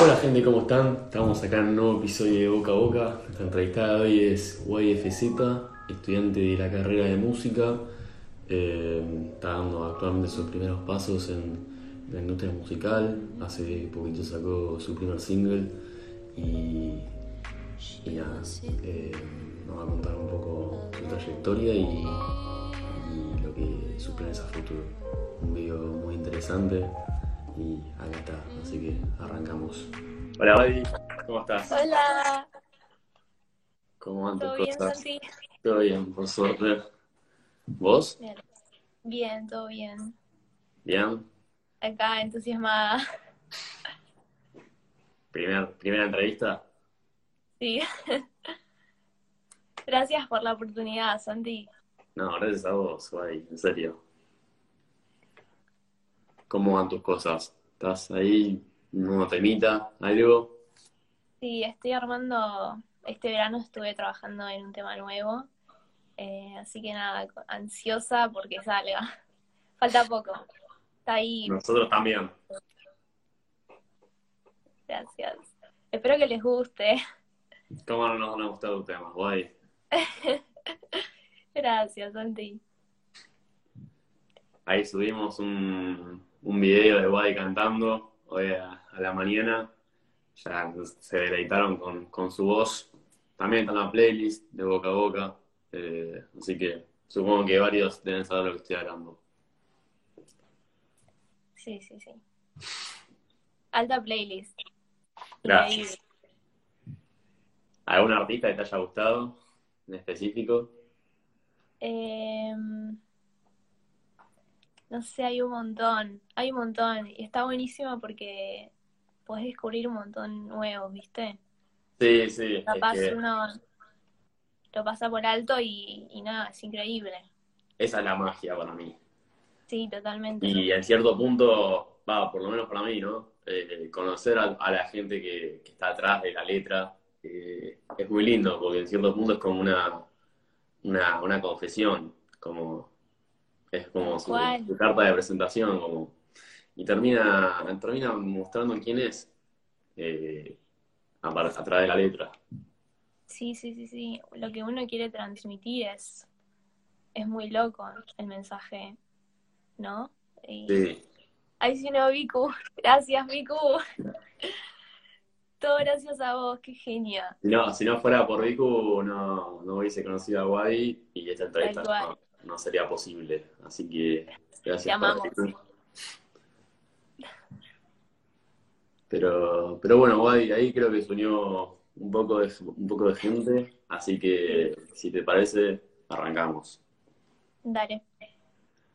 Hola gente, ¿cómo están? Estamos acá en un nuevo episodio de Boca a Boca. Nuestra entrevistada de hoy es YFZ, estudiante de la carrera de música. Eh, está dando actualmente sus primeros pasos en la industria musical. Hace poquito sacó su primer single y, y nada, eh, nos va a contar un poco su trayectoria y, lo que sus planes a futuro. Un video muy interesante y acá está, así que arrancamos. Hola, Baby, ¿cómo estás? Hola, ¿Cómo van tus ¿todo bien? Santi? Todo bien, por suerte. ¿Vos? Bien, bien, todo bien. Bien. Acá entusiasmada. Primer, primera entrevista. Sí. Gracias por la oportunidad, Santi. No, gracias a vos, Baby, en serio. ¿Cómo van tus cosas? ¿Estás ahí? ¿Una temita? ¿Algo? Sí, estoy armando, este verano estuve trabajando en un tema nuevo, eh, así que nada, ansiosa porque salga. Falta poco. Está ahí, Nosotros también. gracias. Espero que les guste. ¿Cómo no nos van a gustar tus temas, Baby? Gracias, Santi. Ahí subimos un, un video de Wadi cantando hoy a, a la mañana. Ya se deleitaron con, con su voz. También está en la playlist de boca a boca. Eh, así que supongo que varios deben saber lo que estoy hablando. Sí, sí, sí. Alta playlist. Gracias. ¿Algún artista que te haya gustado en específico? Em, no sé, hay un montón, hay un montón. Y está buenísimo porque podés descubrir un montón nuevos, ¿viste? Sí, sí. es Capaz que uno lo pasa por alto y, y nada, es increíble. esa es la magia para mí. Sí, totalmente. Y en cierto punto, va, por lo menos para mí, ¿no? Eh, conocer a, a la gente que, que está atrás de la letra eh, es muy lindo, porque en cierto punto es como una, una, una confesión, como es como su, carta de presentación, como, y termina, termina mostrando quién es eh, a, a través de la letra. Sí, sí, sí, sí. Lo que uno quiere transmitir es, es muy loco el mensaje, ¿no? Y- Sí. Ay, sí, no, Vicu. Gracias, Vicu. Todo gracias a vos, qué genia. No, si no fuera por Vicu, no, no hubiese conocido a Wadi y esta entrevista Tal cual. no, no sería posible. Así que gracias por. Pero, pero bueno, ahí creo que se unió un poco de, un poco de gente, así que si te parece, arrancamos. Dale.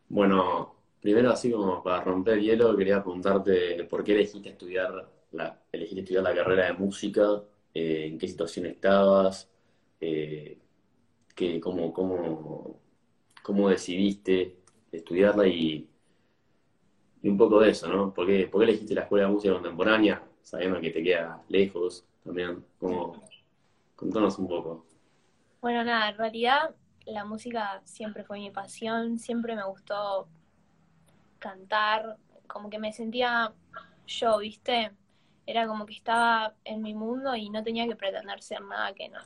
Bueno, primero así como para romper el hielo, quería preguntarte por qué elegiste estudiar la, elegiste estudiar la carrera de música, eh, en qué situación estabas, eh, cómo, cómo, cómo decidiste estudiarla y, un poco de eso, ¿no? ¿Por qué, elegiste la Escuela de Música Contemporánea, sabiendo que te queda lejos también? Como, contanos un poco. Bueno, nada, en realidad la música siempre fue mi pasión, siempre me gustó cantar, como que me sentía yo, ¿viste? Era como que estaba en mi mundo y no tenía que pretender ser nada que no,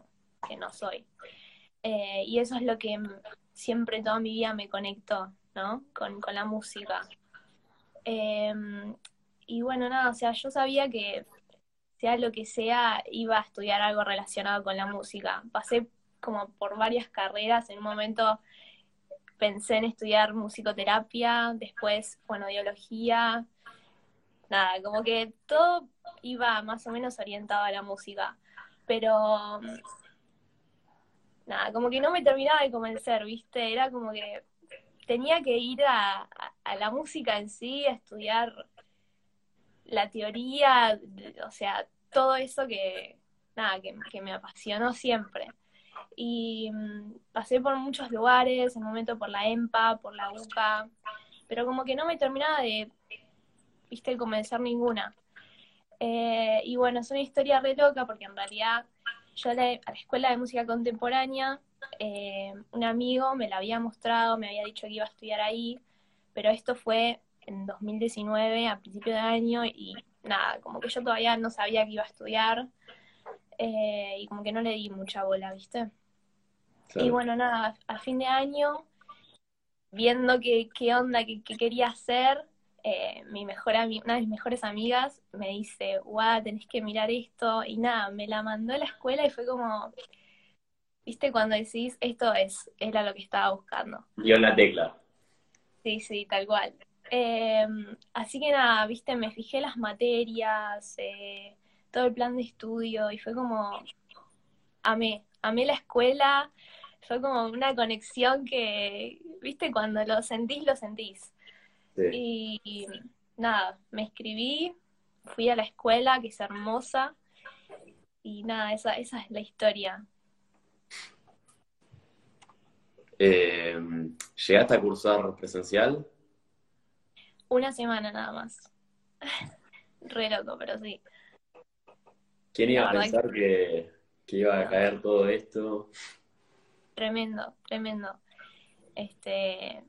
que no soy. Eh, y eso es lo que siempre toda mi vida me conectó, ¿no? Con, con la música. Eh, y bueno, nada, o sea, yo sabía que sea lo que sea, iba a estudiar algo relacionado con la música. Pasé como por varias carreras, en un momento pensé en estudiar musicoterapia, después fonoaudiología, nada, como que todo iba más o menos orientado a la música, pero nada, como que no me terminaba de convencer, ¿viste? Era como que tenía que ir a, a- la música en sí, a estudiar la teoría, o sea, todo eso que, nada, que, que me apasionó siempre. Y mm, pasé por muchos lugares, en un momento por la EMPA, por la UCA, pero como que no me terminaba de, viste, convencer ninguna. Eh, y bueno, es una historia re loca porque en realidad yo a la, a la escuela de música contemporánea, eh, un amigo me la había mostrado, me había dicho que iba a estudiar ahí, pero esto fue en 2019, a principio de año, y nada, como que yo todavía no sabía que iba a estudiar eh, y como que no le di mucha bola, ¿viste? Y bueno, nada, a fin de año, viendo qué, qué onda, qué, quería hacer, eh, mi mejor una de mis mejores amigas me dice, guau, tenés que mirar esto, y nada, me la mandó a la escuela y fue como, viste, cuando decís, esto es, era lo que estaba buscando. Dio la tecla. Sí, sí, tal cual. Em, así que nada, viste, me fijé las materias, eh, todo el plan de estudio y fue como, amé, amé la escuela, fue como una conexión que, viste, cuando lo sentís, lo sentís. Y, nada, me escribí, fui a la escuela, que es hermosa, y nada, esa, esa es la historia. Eh, ¿Llegaste a cursar presencial? Una semana nada más. Re loco, pero sí. ¿Quién iba a pensar que... iba a caer todo esto? Tremendo, tremendo. Este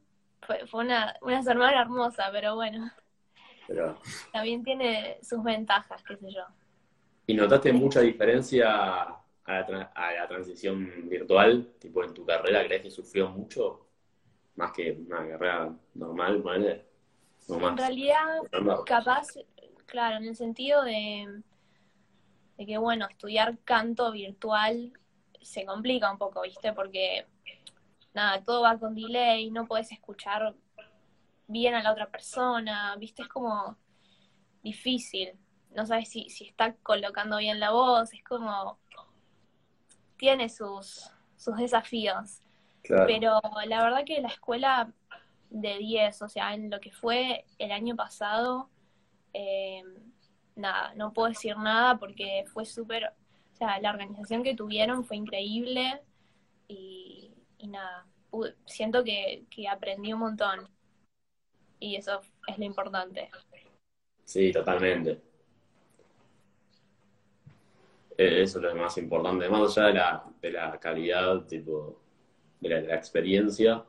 fue, fue una, una semana hermosa, pero bueno. Pero... También tiene sus ventajas, qué sé yo. ¿Y notaste mucha diferencia a la, a la transición virtual? Tipo, en tu carrera, ¿crees que sufrió mucho? Más que una carrera normal, ¿vale? en realidad, capaz, claro, en el sentido de, de que, bueno, estudiar canto virtual se complica un poco, ¿viste? Porque, nada, todo va con delay, no puedes escuchar bien a la otra persona, ¿viste? Es como difícil. No sabes si, si está colocando bien la voz, es como. Tiene sus, sus desafíos. Pero la verdad que la escuela de 10, o sea, en lo que fue el año pasado, eh, nada, no puedo decir nada porque fue súper, o sea, la organización que tuvieron fue increíble y, nada, siento que, que aprendí un montón y eso es lo importante. Sí, totalmente. E, eso es lo más importante, más allá de la, de la calidad, tipo, de la experiencia,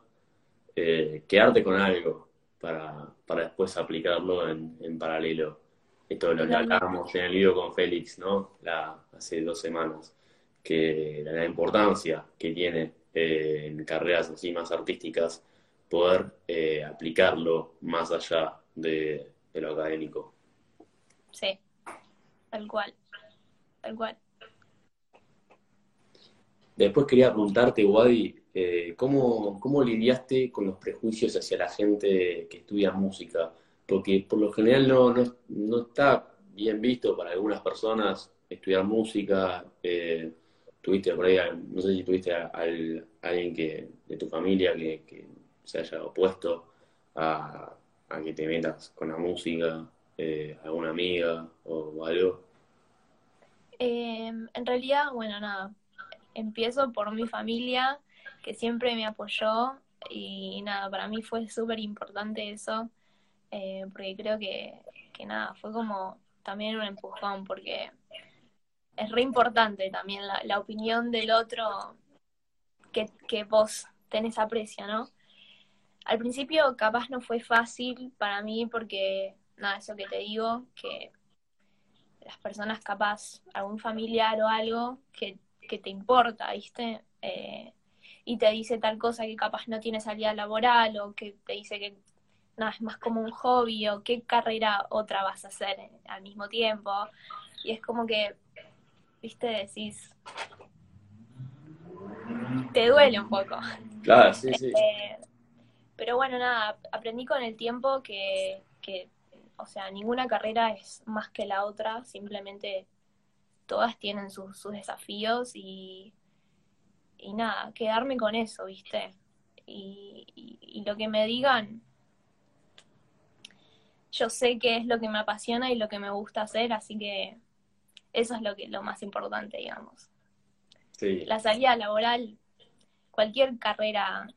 eh, quedarte con algo para, después aplicarlo en, paralelo. Esto lo, hablábamos en el libro con Félix, ¿no? La, hace dos semanas, que la, importancia que tiene eh, en carreras así más artísticas poder eh, aplicarlo más allá de, de lo académico. Sí, tal cual, tal cual. Después quería preguntarte, Wadi, eh, ¿cómo, ¿cómo, lidiaste con los prejuicios hacia la gente que estudia música? Porque por lo general no, no, está bien visto para algunas personas estudiar música. Eh, tuviste por ahí, no sé si tuviste a, alguien que, de tu familia que, se haya opuesto a, que te metas con la música, eh, alguna amiga o, algo. en realidad, bueno, nada, empiezo por mi familia, que siempre me apoyó y nada, para mí fue súper importante eso, eh, porque creo que, que nada, fue como también un empujón, porque es re importante también la, la opinión del otro que, que vos tenés aprecio, ¿no? Al principio capaz no fue fácil para mí porque, nada, eso que te digo, que las personas capaz, algún familiar o algo que que te importa, ¿viste? Eh, y te dice tal cosa que capaz no tiene salida laboral o que te dice que nada, es más como un hobby o qué carrera otra vas a hacer al mismo tiempo. Y es como que, viste, decís, te duele un poco. Claro, sí, sí. Eh, pero bueno, nada, aprendí con el tiempo que, que, o sea, ninguna carrera es más que la otra, simplemente todas tienen sus, desafíos y, y nada, quedarme con eso, ¿viste? Y, y, lo que me digan, yo sé que es lo que me apasiona y lo que me gusta hacer, así que eso es lo que lo más importante, digamos. Sí. La salida laboral, cualquier carrera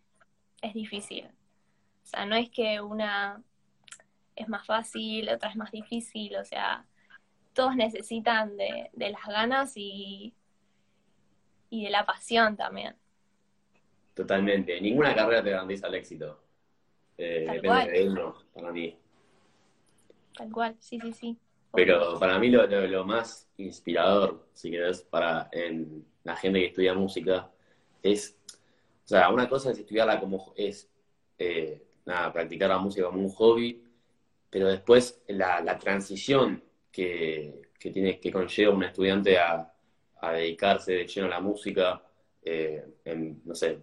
es difícil. O sea, no es que una es más fácil, otra es más difícil, o sea, todos necesitan de, las ganas y, y de la pasión también. Totalmente. Ninguna carrera te garantiza el éxito. Eh, depende de uno, para mí. Tal cual, sí, sí, sí. Pero para mí lo, lo, más inspirador, si querés, para en la gente que estudia música, es, o sea, una cosa es estudiarla como, es, eh, nada, practicar la música como un hobby, pero después la, la transición que, que, tiene, que conlleva un estudiante a, a dedicarse de lleno a la música, eh, en, no sé,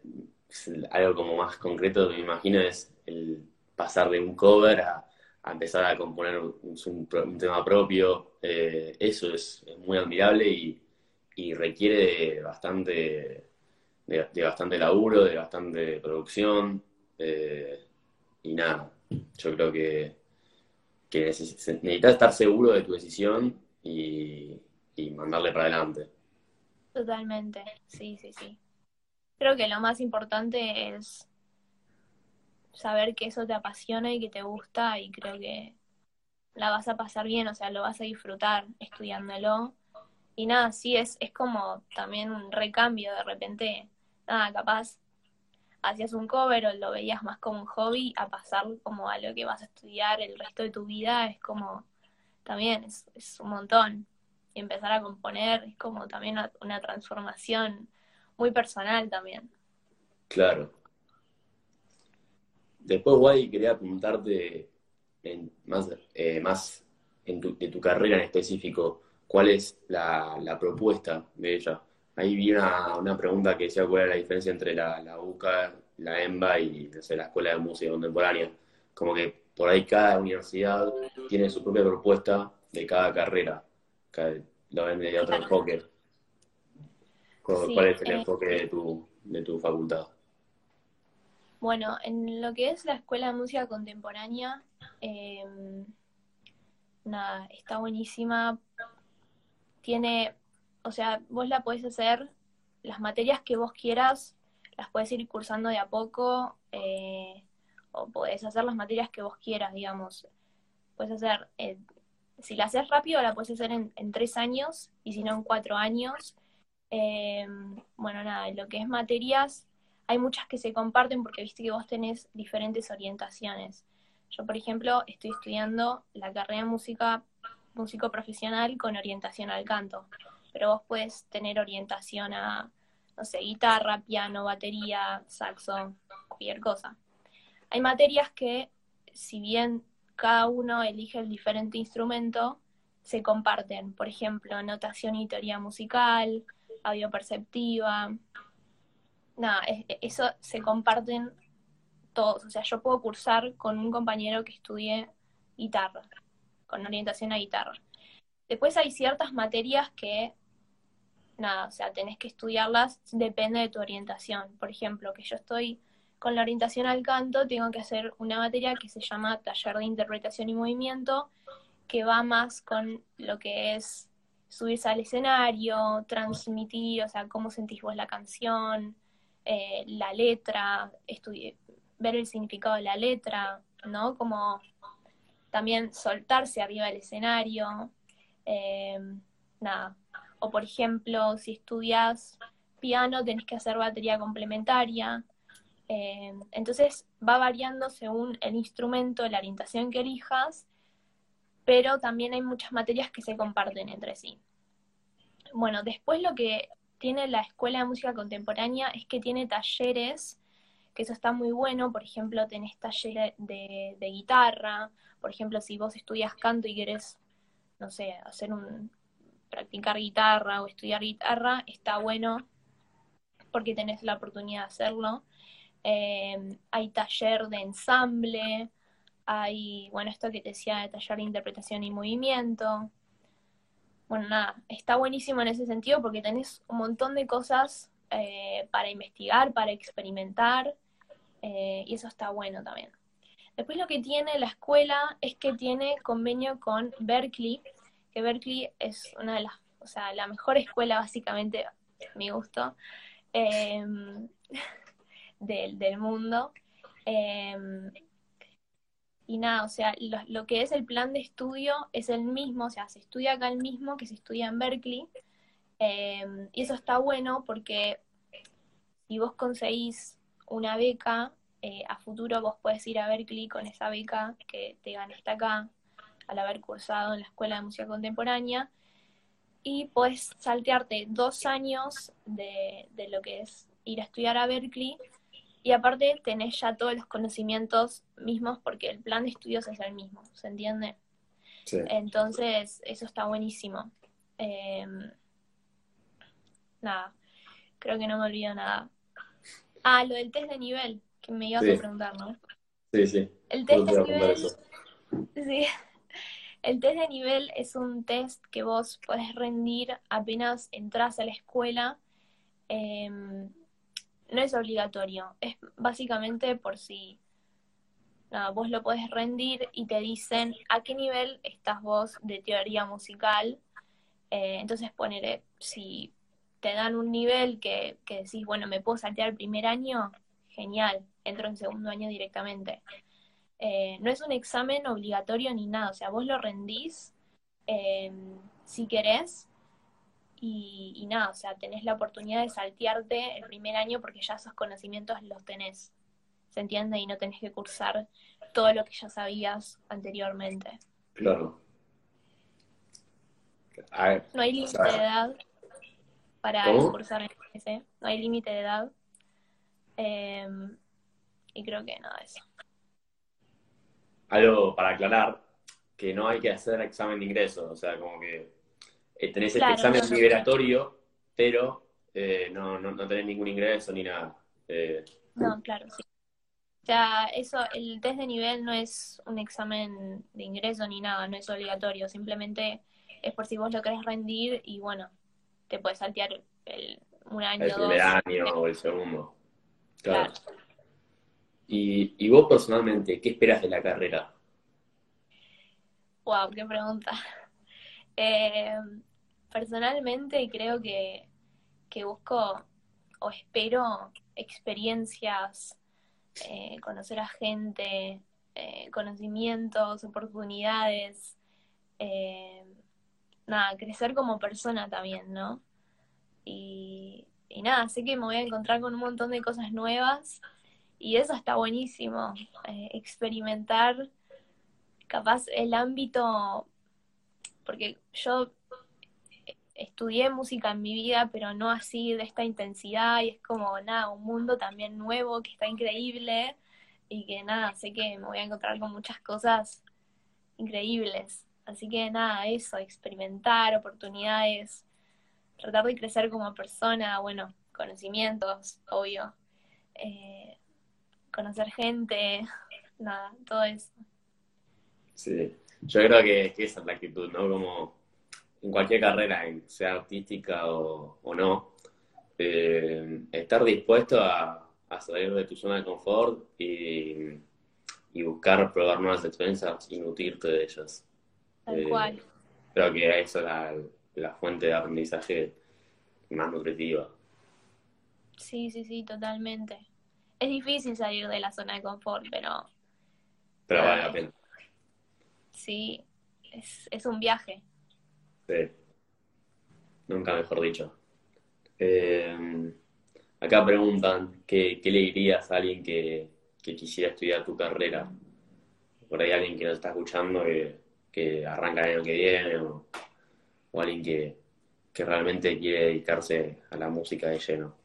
algo como más concreto, me imagino, es el pasar de un cover a, empezar a componer un, tema propio. Eh, eso es, muy admirable y, requiere de bastante, de, bastante laburo, de bastante producción. Eh, y nada, yo creo que, que necesitas estar seguro de tu decisión y, y mandarle para adelante. Totalmente, sí, sí, sí. Creo que lo más importante es saber que eso te apasiona y que te gusta y creo que la vas a pasar bien, o sea, lo vas a disfrutar estudiándolo. Y nada, sí, es, es como también un recambio, de repente, nada, capaz hacías un cover o lo veías más como un hobby, a pasar como a lo que vas a estudiar el resto de tu vida, es como, también es, es un montón. Y empezar a componer es como también una transformación muy personal también. Claro. Después, Guay, quería preguntarte en, más, eh, más en tu, de tu carrera en específico, ¿cuál es la, propuesta de ella? Ahí vi una, pregunta que decía cuál era la diferencia entre la, la UCA, la EMBA y la Escuela de Música Contemporánea. Como que por ahí cada universidad tiene su propia propuesta de cada carrera. lo ven de otro enfoque. ¿Cuál es el eh, enfoque de tu, de tu facultad? Bueno, en lo que es la Escuela de Música Contemporánea, em, nada, está buenísima. Tiene, o sea, vos la podés hacer, las materias que vos quieras, las podés ir cursando de a poco, eh, o podés hacer las materias que vos quieras, digamos. Puedes hacer, eh, si la haces rápido, la puedes hacer en, en tres años, y si no en cuatro años. Eh, bueno, nada, lo que es materias, hay muchas que se comparten porque viste que vos tenés diferentes orientaciones. Yo, por ejemplo, estoy estudiando la carrera de música, músico profesional con orientación al canto, pero vos puedes tener orientación a, no sé, guitarra, piano, batería, saxo, cualquier cosa. Hay materias que, si bien cada uno elige el diferente instrumento, se comparten. Por ejemplo, notación y teoría musical, perceptiva Nada, eso se comparten todos. O sea, yo puedo cursar con un compañero que estudie guitarra, con orientación a guitarra. Después hay ciertas materias que, nada, o sea, tenés que estudiarlas, depende de tu orientación. Por ejemplo, que yo estoy con la orientación al canto, tengo que hacer una materia que se llama taller de interpretación y movimiento, que va más con lo que es subirse al escenario, transmitir, o sea, cómo sentís vos la canción, eh, la letra, ver el significado de la letra, ¿no? Como también soltarse arriba del escenario, em, nada. O por ejemplo, si estudias piano, tenés que hacer batería complementaria. Em, entonces va variando según el instrumento, la orientación que elijas pero también hay muchas materias que se comparten entre sí. Bueno, después lo que tiene la Escuela de Música Contemporánea es que tiene talleres, que eso está muy bueno, por ejemplo, tenés talleres de, guitarra, por ejemplo, si vos estudias canto y querés, no sé, hacer un, practicar guitarra o estudiar guitarra, está bueno porque tenés la oportunidad de hacerlo. Eh, hay taller de ensamble, hay, bueno, esto que te decía de taller de interpretación y movimiento. Bueno, nada, está buenísimo en ese sentido porque tenés un montón de cosas eh, para investigar, para experimentar, eh, y eso está bueno también. Después lo que tiene la escuela es que tiene convenio con Berkeley, que Berkeley es una de las, o sea, la mejor escuela básicamente, mi gusto, em, del, del, mundo. Y nada, o sea, lo, que es el plan de estudio es el mismo, o sea, se estudia acá el mismo que se estudia en Berkeley. Em, y eso está bueno porque si vos conseguís una beca, eh, a futuro vos puedes ir a Berkeley con esa beca que te ganaste acá. al haber cursado en la Escuela de Música Contemporánea, y puedes saltearte dos años de, de lo que es ir a estudiar a Berkeley, y aparte tenés ya todos los conocimientos mismos porque el plan de estudios es el mismo, ¿se entiende? Sí. Entonces, eso está buenísimo. Em, nada, creo que no me olvido nada. Ah, lo del test de nivel, que me ibas Sí. a preguntar, ¿no? Sí, sí. El test de nivel, sí. El test de nivel es un test que vos podés rendir apenas entras a la escuela. Em, no es obligatorio, es básicamente por si nada, vos lo podés rendir y te dicen a qué nivel estás vos de teoría musical. Eh, entonces poner, si te dan un nivel que, que decís, bueno, me puedo saltear el primer año, genial, entro en segundo año directamente. Eh, no es un examen obligatorio ni nada, o sea, vos lo rendís eh, si querés y, y nada, o sea, tenés la oportunidad de saltearte el primer año porque ya esos conocimientos los tenés, ¿se entiende? Y no tenés que cursar todo lo que ya sabías anteriormente. Claro. A ver, No hay límite de edad para ¿Cómo? cursar en ese, no hay límite de edad. Eh, y creo que nada, eso. algo para aclarar, que no hay que hacer examen de ingreso, o sea, como que eh, tenés este Claro, examen no, liberatorio, pero eh, no, no, no tenés ningún ingreso ni nada. Eh, No, claro, sí. O sea, eso, el test de nivel no es un examen de ingreso ni nada, no es obligatorio, simplemente es por si vos lo querés rendir y bueno, te puedes saltear el, un año, el dos. primer año o el segundo. Claro. Claro. Y, y vos personalmente, ¿qué esperas de la carrera? Wow, qué pregunta. Eh, personalmente creo que, que busco o espero experiencias, eh, conocer a gente, eh, conocimientos, oportunidades, eh, nada, crecer como persona también, ¿no? Y, y nada, sé que me voy a encontrar con un montón de cosas nuevas y eso está buenísimo, experimentar capaz el ámbito, porque yo estudié música en mi vida, pero no así de esta intensidad, y es como nada, un mundo también nuevo que está increíble, y que nada, sé que me voy a encontrar con muchas cosas increíbles. Así que nada, eso, experimentar oportunidades, tratar de crecer como persona, bueno, conocimientos, obvio, eh, conocer gente, nada, todo eso. Sí, yo creo que, que esa es la actitud, ¿no? Como en cualquier carrera, sea artística o, o no, eh, estar dispuesto a, a salir de tu zona de confort y, y buscar probar nuevas experiencias y nutrirte de ellas. Tal Eh, cual. Creo que esa es la, la fuente de aprendizaje más nutritiva. Sí, sí, sí, totalmente. Es difícil salir de la zona de confort, pero Pero vale la pena. sí, es, es un viaje. Sí. Nunca mejor dicho. Eh, acá preguntan, ¿qué, qué le dirías a alguien que, que quisiera estudiar tu carrera? Por ahí alguien que nos está escuchando que, que arranca el año que viene o, o alguien que, que realmente quiere dedicarse a la música de lleno.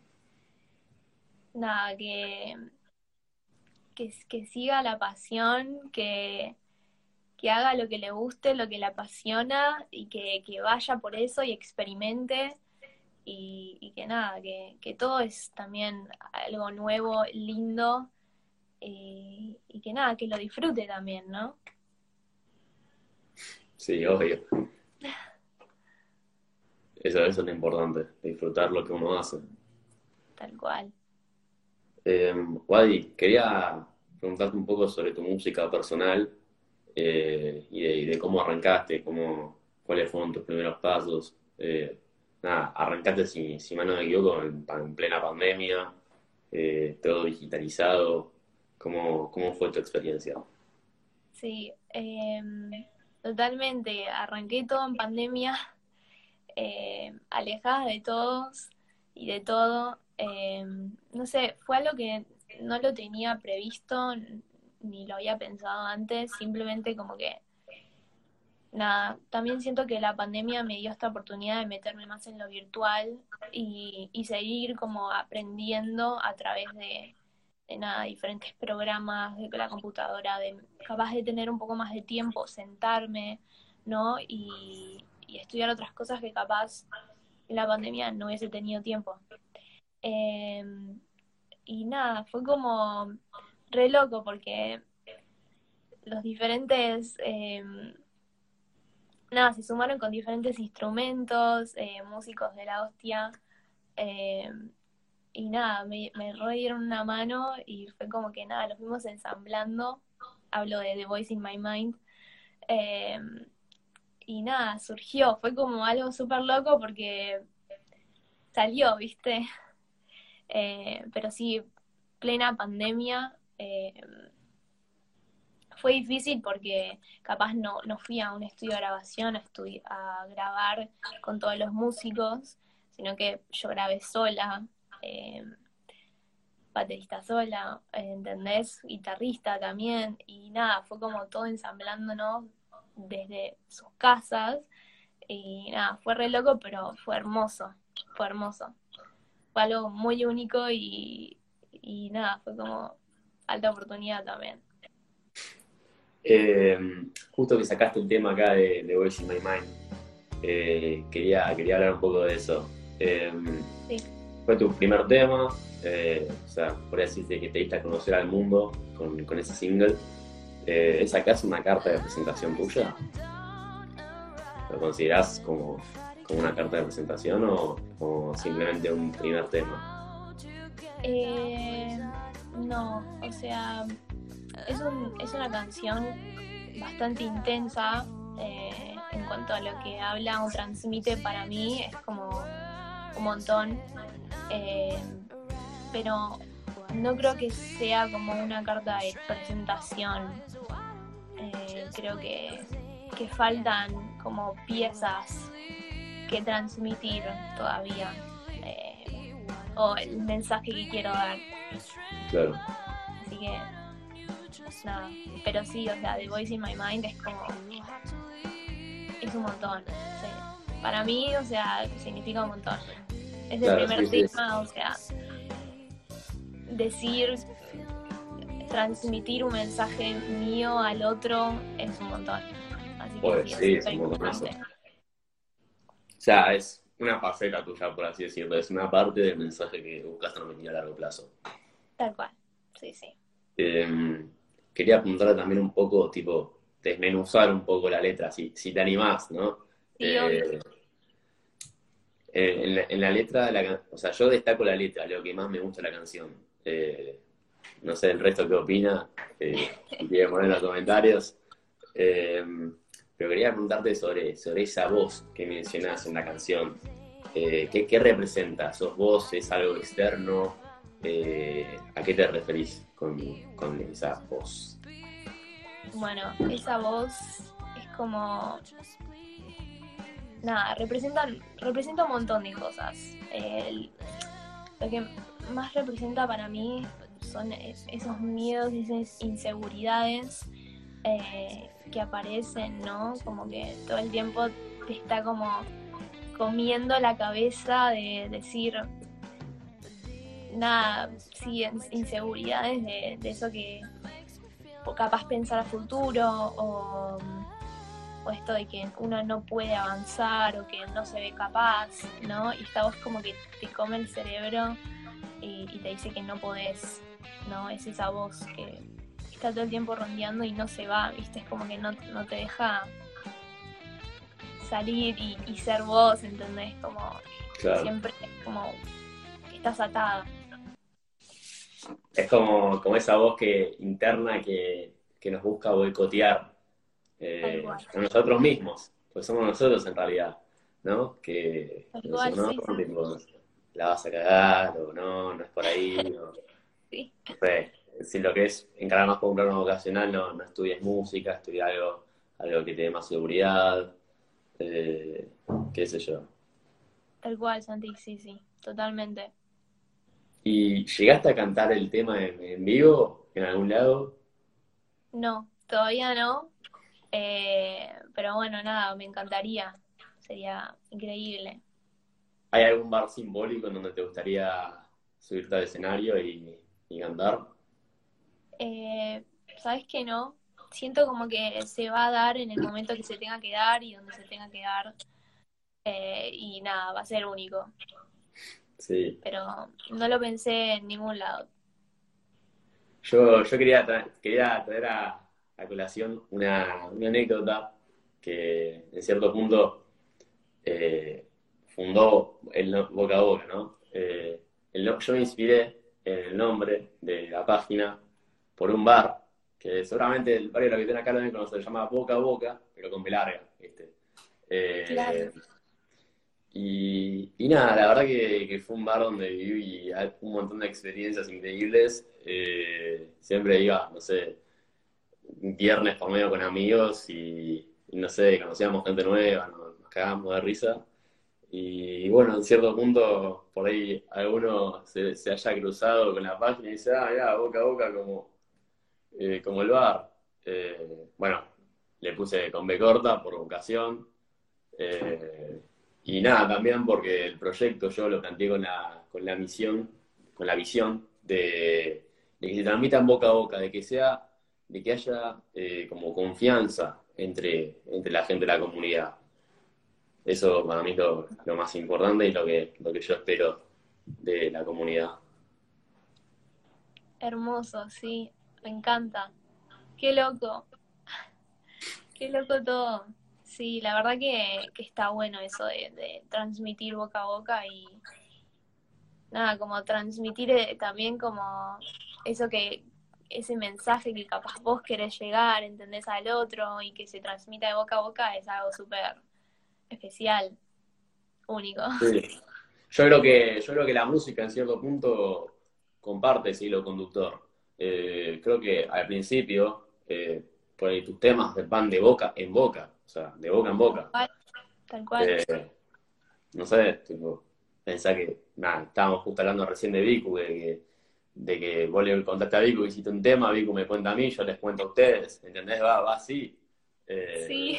Nada, que, que, que siga la pasión, que, que haga lo que le guste, lo que le apasiona y que, que vaya por eso y experimente. Y, y que nada, que, que todo es también algo nuevo, lindo. Y, y que nada, que lo disfrute también, ¿no? Sí, obvio. Eso, eso es lo importante, disfrutar lo que uno hace. Tal cual. Eh, Wadi, quería preguntarte un poco sobre tu música personal eh, y, de, y de cómo arrancaste, cómo, cuáles fueron tus primeros pasos. Eh, nada, arrancaste, si, si mal no me equivoco, en, en plena pandemia, eh, todo digitalizado. ¿Cómo, ¿Cómo fue tu experiencia? Sí, em, totalmente. Arranqué todo en pandemia, alejada de todos y de todo. Em, no sé, fue algo que no lo tenía previsto ni lo había pensado antes, simplemente como que nada, también siento que la pandemia me dio esta oportunidad de meterme más en lo virtual y, y seguir como aprendiendo a través de, de nada, diferentes programas de la computadora, de capaz de tener un poco más de tiempo, sentarme, ¿no? Y, y estudiar otras cosas que capaz en la pandemia no hubiese tenido tiempo. Eh, y nada, fue como re loco porque los diferentes, eh, nada, se sumaron con diferentes instrumentos, eh, músicos de la hostia, eh, y nada, me, me re dieron una mano y fue como que nada, los fuimos ensamblando, hablo de The Voice in My Mind, eh, y nada, surgió, fue como algo súper loco porque salió, ¿viste? Eh, pero sí, plena pandemia, eh, fue difícil porque capaz no, no fui a un estudio de grabación a, estudi- a grabar con todos los músicos, sino que yo grabé sola, eh, baterista sola, ¿entendés? Guitarrista también, y nada, fue como todo ensamblándonos desde sus casas, y nada, fue re loco, pero fue hermoso, fue hermoso. Fue algo muy único y, y nada, fue como alta oportunidad también. Eh, justo que sacaste el tema acá de, de Voice in My Mind, eh, quería, quería hablar un poco de eso. Eh, Sí. Fue tu primer tema, eh, o sea, por así decirte que te diste a conocer al mundo con, con ese single. Eh, ¿Es acaso una carta de presentación tuya? ¿Lo considerás como, como una carta de presentación o, o simplemente un primer tema? No, o sea, es, un, es una canción bastante intensa eh, en cuanto a lo que habla o transmite para mí, es como un montón, eh, pero no creo que sea como una carta de presentación. Eh, creo que, que faltan como piezas que transmitir todavía. o el mensaje que quiero dar. Claro. Así que, nada. Pero sí, o sea, The Voice in My Mind es como. Es un montón. sí. Para mí, o sea, significa un montón. Es el primer sí, sí. tema, o sea, decir, transmitir un mensaje mío al otro es un montón. Así que Pues sí, sí, es es un importante. O sea, es una faceta tuya, por así decirlo. Es una parte del mensaje que buscas transmitir a largo plazo. Tal cual. Sí, sí. Eh, quería apuntar también un poco, tipo, desmenuzar un poco la letra, si, si te animás, ¿no? Sí, Eh, obvio. en, la, en la letra, de la, can- o sea, yo destaco la letra, lo que más me gusta de la canción. Eh, no sé el resto qué opina, eh, quiere poner en los comentarios. Eh, pero quería preguntarte sobre, sobre esa voz que mencionás en la canción. Eh, ¿qué, qué representa? ¿Sos vos? ¿Es algo externo? Eh, ¿A qué te referís con, con esa voz? Bueno, esa voz es como. Nada, representa, representa un montón de cosas. Lo que más representa para mí son es- esos miedos y esas inseguridades eh, que aparecen, ¿no? Como que todo el tiempo te está como comiendo la cabeza de decir. Nada, sí, inseguridades de, de eso que, capaz pensar a futuro o, o esto de que uno no puede avanzar o que no se ve capaz, ¿no? Y esta voz como que te come el cerebro y, y te dice que no podés, ¿no? Es esa voz que está todo el tiempo rondeando y no se va, ¿viste? Es como que no, no te deja salir y, y ser vos, ¿entendés? Como Claro. siempre como que estás atada. Es como, como esa voz que, interna que, que nos busca boicotear eh, a nosotros mismos, pues somos nosotros en realidad, ¿no? Que cual, ¿no? sí, sí. Tipo, la vas a cagar, o no, no es por ahí, o, Sí. no sé, si lo que es encarar más por un plano vocacional, no, no estudies música, estudia algo, algo que te dé más seguridad, eh, qué sé yo. Tal cual, Santi, sí, sí, totalmente. ¿Y llegaste a cantar el tema en, en vivo en algún lado? No, todavía no. Eh, pero bueno, nada, me encantaría. Sería increíble. ¿Hay algún bar simbólico en donde te gustaría subirte al escenario y, cantar? Eh, Sabes que no. Siento como que se va a dar en el momento que se tenga que dar y donde se tenga que dar. Eh, y nada, va a ser único. Sí. Pero no lo pensé en ningún lado. Yo, yo quería, quería traer a, a colación una, anécdota que en cierto punto eh, fundó el boca a boca, ¿no? Eh, yo me inspiré en el nombre de la página por un bar, que seguramente el barrio de la que tiene acá lo deben conocer, se llama Boca a Boca, pero con B larga, eh, y, y, nada, la verdad que, fue un bar donde viví un montón de experiencias increíbles. siempre iba, no sé, viernes por medio con amigos y, no sé, conocíamos gente nueva, nos, nos cagábamos de risa. Y bueno, en cierto punto, por ahí alguno se, haya cruzado con la página y dice, ah, ya, boca a boca como, eh, como el bar. Eh, bueno, le puse con B corta por vocación. Eh, y nada, también porque el proyecto yo lo planteé con la, con la misión, con la visión de, de que se transmitan boca a boca, de que sea de que haya eh, como confianza entre, entre la gente de la comunidad. Eso para mí es lo, más importante y lo que, lo que yo espero de la comunidad. Hermoso, sí, me encanta. Qué loco. Qué loco todo. Sí, la verdad que, está bueno eso de, transmitir boca a boca y nada, como transmitir eh, también como eso que, ese mensaje que capaz vos querés llegar, entendés al otro y que se transmita de boca a boca es algo súper especial, único. Yo creo que, yo creo que la música en cierto punto comparte ese hilo conductor. Eh, creo que al principio, eh, por ahí tus temas van de boca en boca, o sea, de boca en boca. Tal cual. Eh, no sé, tipo, pensá que, nada, estábamos justo hablando recién de Vicu, de que de que vos le contaste a Vico, hiciste un tema, Vico me cuenta a mí, yo les cuento a ustedes, ¿entendés? Va, va así. Eh, sí.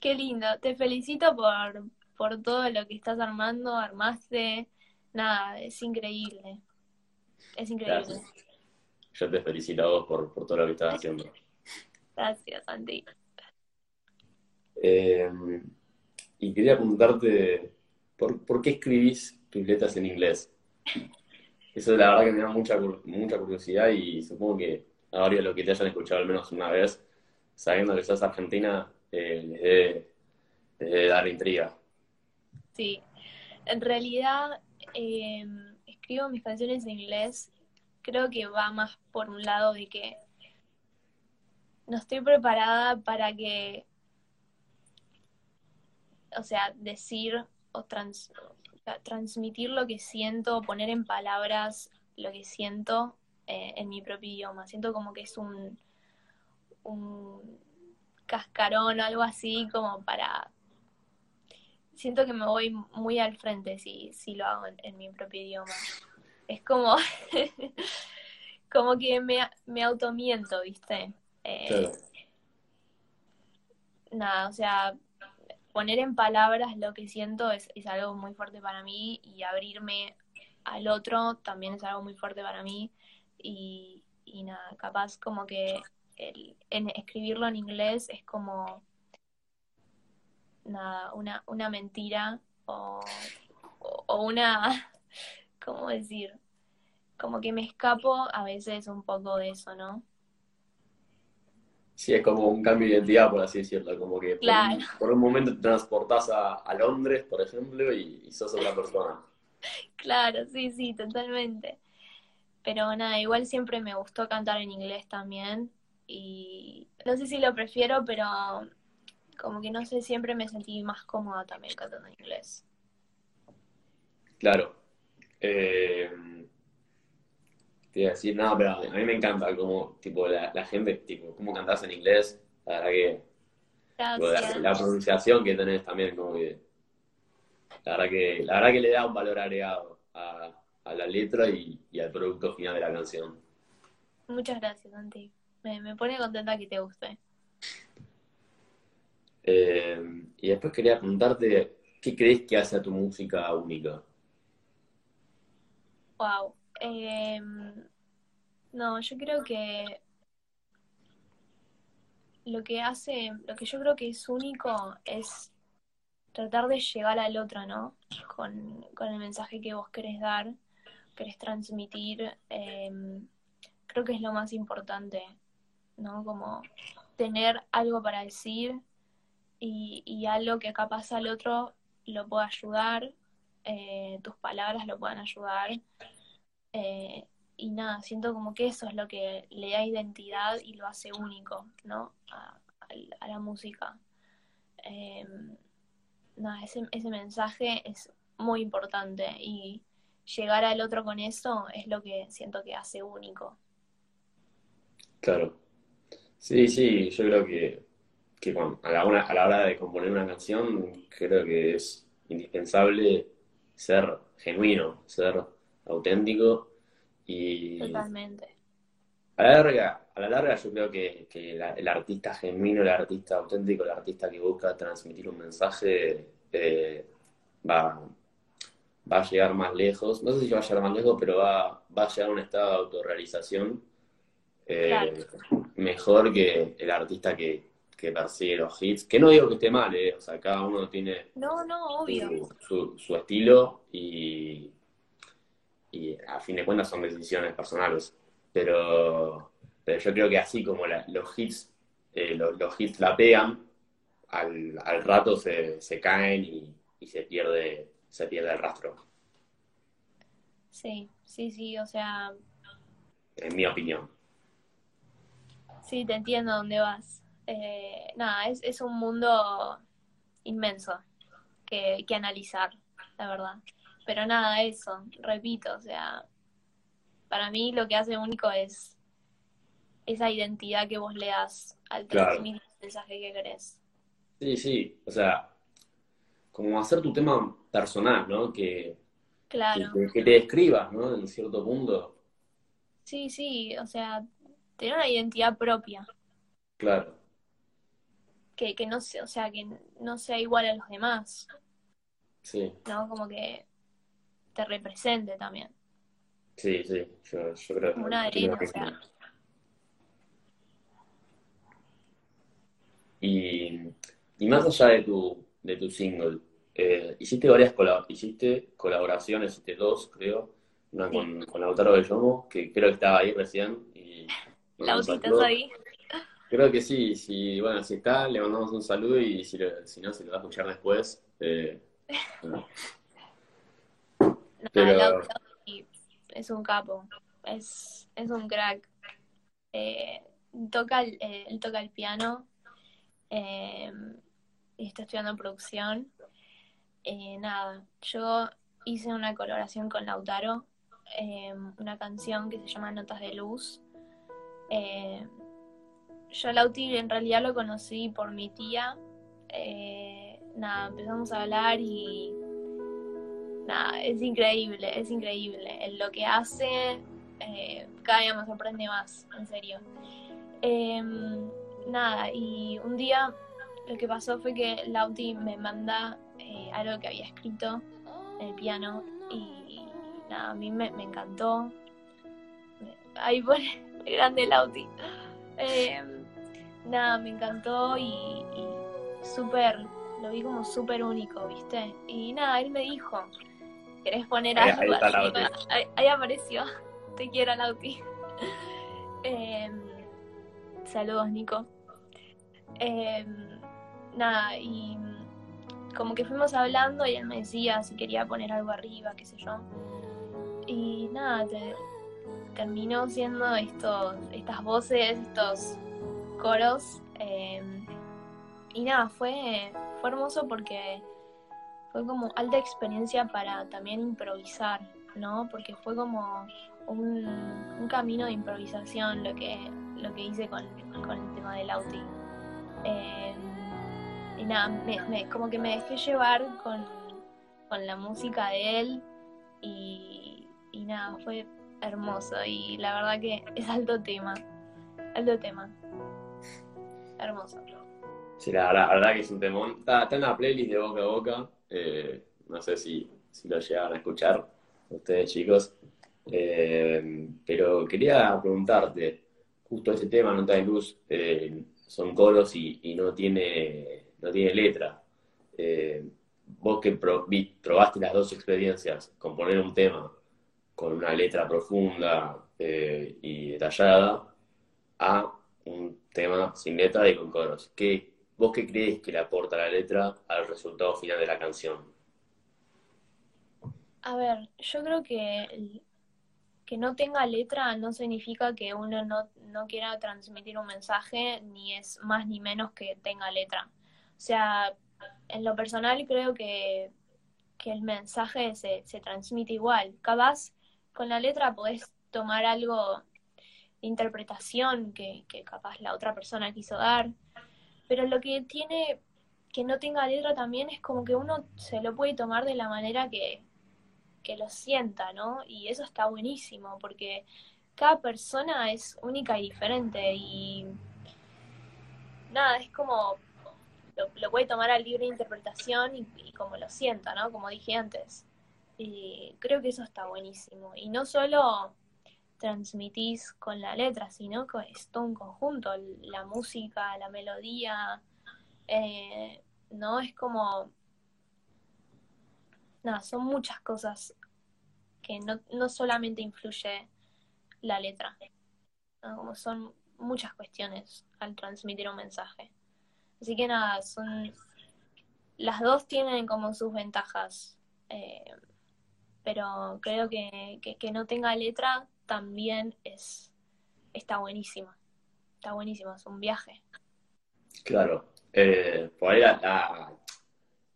Qué lindo. Te felicito por, por todo lo que estás armando, armaste. Nada, es increíble. Es increíble. Yo te felicito a vos por, por todo lo que estás haciendo. Gracias, Santi. Eh, y quería preguntarte, ¿por, ¿por qué escribís tus letras en inglés? Eso la verdad que me da mucha, mucha curiosidad y supongo que a varios de los que te hayan escuchado al menos una vez, sabiendo que sos argentina, eh, les, debe, dar intriga. Sí, en realidad em, escribo mis canciones en inglés, creo que va más por un lado de que no estoy preparada para que, o sea, decir o trans, transmitir lo que siento, poner en palabras lo que siento eh, en mi propio idioma. Siento como que es un, un cascarón o algo así como para... Siento que me voy muy al frente si, si lo hago en, mi propio idioma. Es como, como que me, me automiento, ¿viste? Eh, nada, o sea, poner en palabras lo que siento es, algo muy fuerte para mí y abrirme al otro también es algo muy fuerte para mí y, nada, capaz como que en escribirlo en inglés es como nada, una, una mentira o, o una, ¿cómo decir? Como que me escapo a veces un poco de eso, ¿no? Sí, es como un cambio de identidad, por así decirlo, como que por, un, momento te transportás a, Londres, por ejemplo, y, sos otra persona. Claro, sí, sí, totalmente. Pero nada, igual siempre me gustó cantar en inglés también, y no sé si lo prefiero, pero como que no sé, siempre me sentí más cómoda también cantando en inglés. Claro. Eh, te iba a decir, no, pero a mí me encanta como, tipo, la, gente, tipo, cómo cantás en inglés, la verdad que, la, pronunciación que tenés también, como que, la verdad que, la verdad que le da un valor agregado a, la letra y, al producto final de la canción. Muchas gracias, Santi. Me, me pone contenta que te guste. Eh, y después quería preguntarte, ¿qué crees que hace a tu música única? Wow. Em, no, yo creo que lo que hace, lo que yo creo que es único es tratar de llegar al otro, ¿no? Con, el mensaje que vos querés dar, querés transmitir. Em, creo que es lo más importante, ¿no? Como tener algo para decir y, y algo que capaz al otro lo pueda ayudar, eh, tus palabras lo puedan ayudar. Eh, y nada, siento como que eso es lo que le da identidad y lo hace único, ¿no? A, la música. Nada, ese, mensaje es muy importante y llegar al otro con eso es lo que siento que hace único. Claro. Sí, sí, yo creo que, que a, la, a la hora de componer una canción, creo que es indispensable ser genuino, ser auténtico y... Totalmente. A la larga, a la larga yo creo que, el artista genuino, el artista auténtico, el artista que busca transmitir un mensaje eh, va, va a llegar más lejos. No sé si va a llegar más lejos, pero va, va a llegar a un estado de autorrealización eh, mejor que el artista que, que, persigue los hits. Que no digo que esté mal, eh, o sea, cada uno tiene no, no, obvio. Su, su, estilo y, y a fin de cuentas son decisiones personales. Pero, pero yo creo que así como los hits eh, los, hits la pegan, al, al rato se, se caen y, y se pierde se pierde el rastro. Sí, sí, sí, o sea... En mi opinión. Sí, te entiendo dónde vas. Eh, nada, es, es un mundo inmenso que, que analizar, la verdad. Pero nada, eso, repito, o sea, para mí lo que hace único es esa identidad que vos le das al transmitir el mensaje que querés. Sí, sí, o sea, como hacer tu tema personal, ¿no? Que, claro. que, te describas, ¿no? En cierto punto. Sí, sí, o sea, tener una identidad propia. Claro. Que, que no sea, o sea, que no sea igual a los demás. Sí. ¿No? Como que te represente también. Sí, sí, yo, yo creo Como una arena, o sea. Y, y más allá de tu, de tu single, eh, hiciste varias hiciste colaboraciones, hiciste dos, creo, una con, con Lautaro Bellomo, que creo que estaba ahí recién. Y, ¿Lautito ahí? Creo que sí, si, bueno, si está, le mandamos un saludo y si, si no, se lo va a escuchar después. Eh, Pero... es un capo, es, es un crack. Eh, toca el, eh, él toca el piano eh, y está estudiando producción. nada, yo hice una colaboración con Lautaro, una canción que se llama Notas de Luz. yo a Lauti en realidad lo conocí por mi tía. nada, empezamos a hablar y nada, es increíble, es increíble. Lo que hace, eh, cada día me sorprende más, en serio. Em, nada, y un día lo que pasó fue que Lauti me manda eh, algo que había escrito en el piano y nada, a mí me, encantó. Ahí pone grande Lauti. Em, nada, me encantó y, y súper, lo vi como súper único, ¿viste? Y nada, él me dijo, ¿Querés poner algo? Ahí, apareció. Te quiero, Lauti. Em, saludos, Nico. Em, nada, y como que fuimos hablando y él me decía si quería poner algo arriba, qué sé yo. Y nada, terminó siendo estos, estas voces, estos coros. Em, y nada, fue, fue hermoso porque fue como alta experiencia para también improvisar, ¿no? Porque fue como un, camino de improvisación lo que, lo que hice con, el tema del Auti. Eh, y nada, me, como que me dejé llevar con, la música de él y, y nada, fue hermoso y la verdad que es alto tema, alto tema. hermoso. Sí, la verdad, que es un temón. Está, en la playlist de boca a boca. Eh, no sé si, si, lo llegan a escuchar ustedes, chicos. Eh, pero quería preguntarte, justo este tema, Nota de Luz, eh, son coros y, no, tiene, no tiene letra. vos que probaste las dos experiencias, componer un tema con una letra profunda y detallada, a un tema sin letra y con coros. ¿Qué, ¿Vos qué crees que le aporta la letra al resultado final de la canción? A ver, yo creo que que no tenga letra no significa que uno no, no quiera transmitir un mensaje, ni es más ni menos que tenga letra. O sea, en lo personal creo que, que el mensaje se, se transmite igual. Capaz con la letra podés tomar algo de interpretación que, que capaz la otra persona quiso dar, pero lo que tiene que no tenga letra también es como que uno se lo puede tomar de la manera que, que lo sienta, ¿no? Y eso está buenísimo, porque cada persona es única y diferente y nada, es como lo, puede tomar al libre interpretación y, y, como lo sienta, ¿no? Como dije antes. Y creo que eso está buenísimo. Y no solo transmitís con la letra, sino que es todo un conjunto, la música, la melodía, eh, ¿no? Es como, nada, son muchas cosas que no, no solamente influye la letra, como son muchas cuestiones al transmitir un mensaje. Así que nada, son, las dos tienen como sus ventajas, eh, pero creo que, que no tenga letra también es está buenísima. Está buenísimo, es un viaje. Claro. Eh, por ahí la,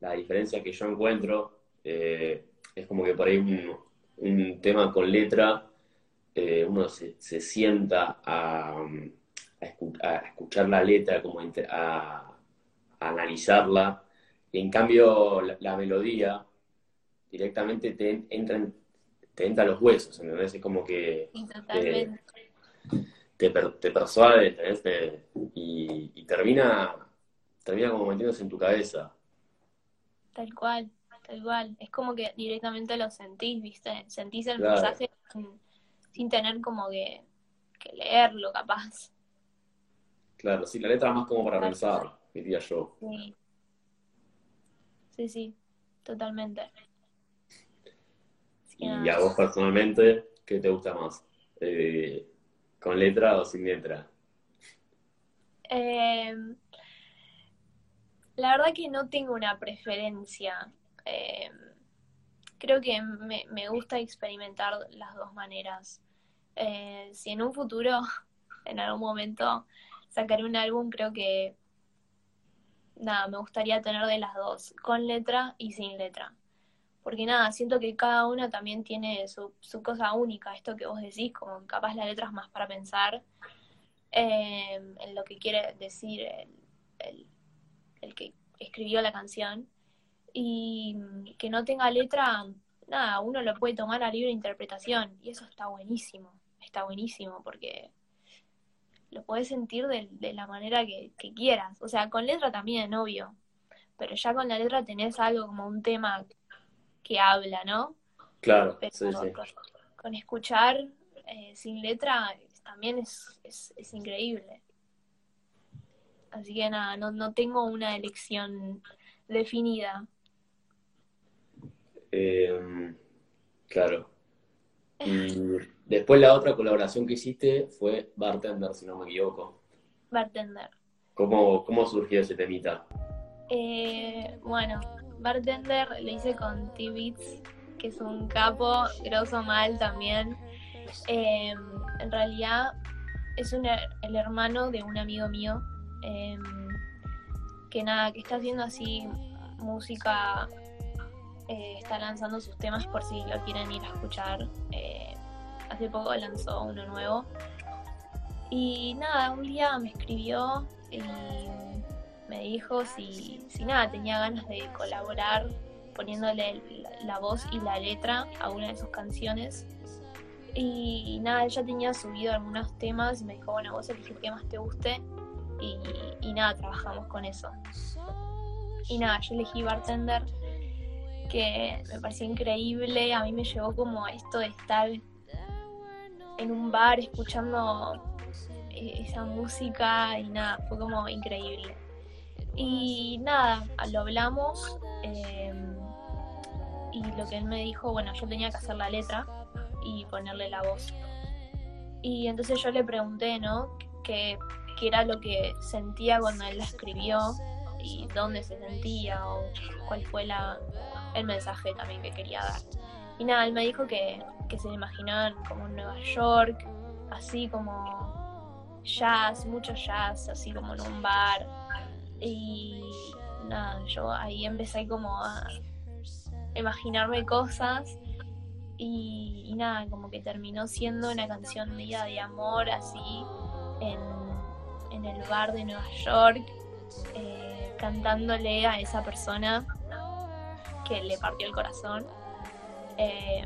la, diferencia que yo encuentro eh, es como que por ahí un, tema con letra, eh, uno se, sienta a, escuchar la letra, como a, analizarla, y en cambio la, melodía directamente te entra en te entra los huesos, ¿entendés? Es como que te, te, te, persuade y, termina, termina como metiéndose en tu cabeza. Tal cual, tal cual. Es como que directamente lo sentís, ¿viste? Sentís el mensaje sin, tener como que, leerlo, capaz. Claro, sí, la letra es más como para pensar, diría yo. Sí. Sí, sí, totalmente. Y a vos personalmente, ¿qué te gusta más? Eh, ¿Con letra o sin letra? Em, la verdad que no tengo una preferencia. Em, creo que me, gusta experimentar las dos maneras. Eh, si en un futuro, en algún momento, sacaré un álbum, creo que nada, me gustaría tener de las dos, con letra y sin letra porque nada, siento que cada una también tiene su, su cosa única, esto que vos decís, como capaz la letra es más para pensar em, en lo que quiere decir el, el, que escribió la canción, y que no tenga letra, nada, uno lo puede tomar a libre interpretación, y eso está buenísimo, está buenísimo, porque lo puedes sentir de, de la manera que, que quieras, o sea, con letra también, obvio, pero ya con la letra tenés algo como un tema que habla, ¿no? Claro, sí, Con, escuchar eh, sin letra también es, es, increíble. Así que nada, no, no tengo una elección definida. Em, claro. Y después la otra colaboración que hiciste fue Bartender, si no me equivoco. Bartender. ¿Cómo, cómo surgió ese temita? Eh, bueno, Bartender lo hice con T-Beats, que es un capo, grosso mal también. Em, en realidad es el hermano de un amigo mío em, que nada, que está haciendo así música, eh, está lanzando sus temas por si lo quieren ir a escuchar. Eh, hace poco lanzó uno nuevo. Y nada, un día me escribió y me dijo si, si nada, tenía ganas de colaborar poniéndole la, voz y la letra a una de sus canciones. Y, nada, ella tenía subido algunos temas y me dijo, bueno, vos elegís el que más te guste y, nada, trabajamos con eso. Y nada, yo elegí bartender, que me pareció increíble, a mí me llevó como esto de estar en un bar escuchando eh, esa música y nada, fue como increíble. Y nada, lo hablamos em, y lo que él me dijo, bueno, yo tenía que hacer la letra y ponerle la voz. Y entonces yo le pregunté, ¿no? qué era lo que sentía cuando él la escribió y dónde se sentía o cuál fue el mensaje también que quería dar. Y nada, él me dijo que, que se imaginaban como en Nueva York, así como jazz, mucho jazz, así como en un bar. Y nada, yo ahí empecé como a imaginarme cosas y, nada, como que terminó siendo una canción mía de amor así en, el bar de Nueva York, eh, cantándole a esa persona que le partió el corazón. Eh,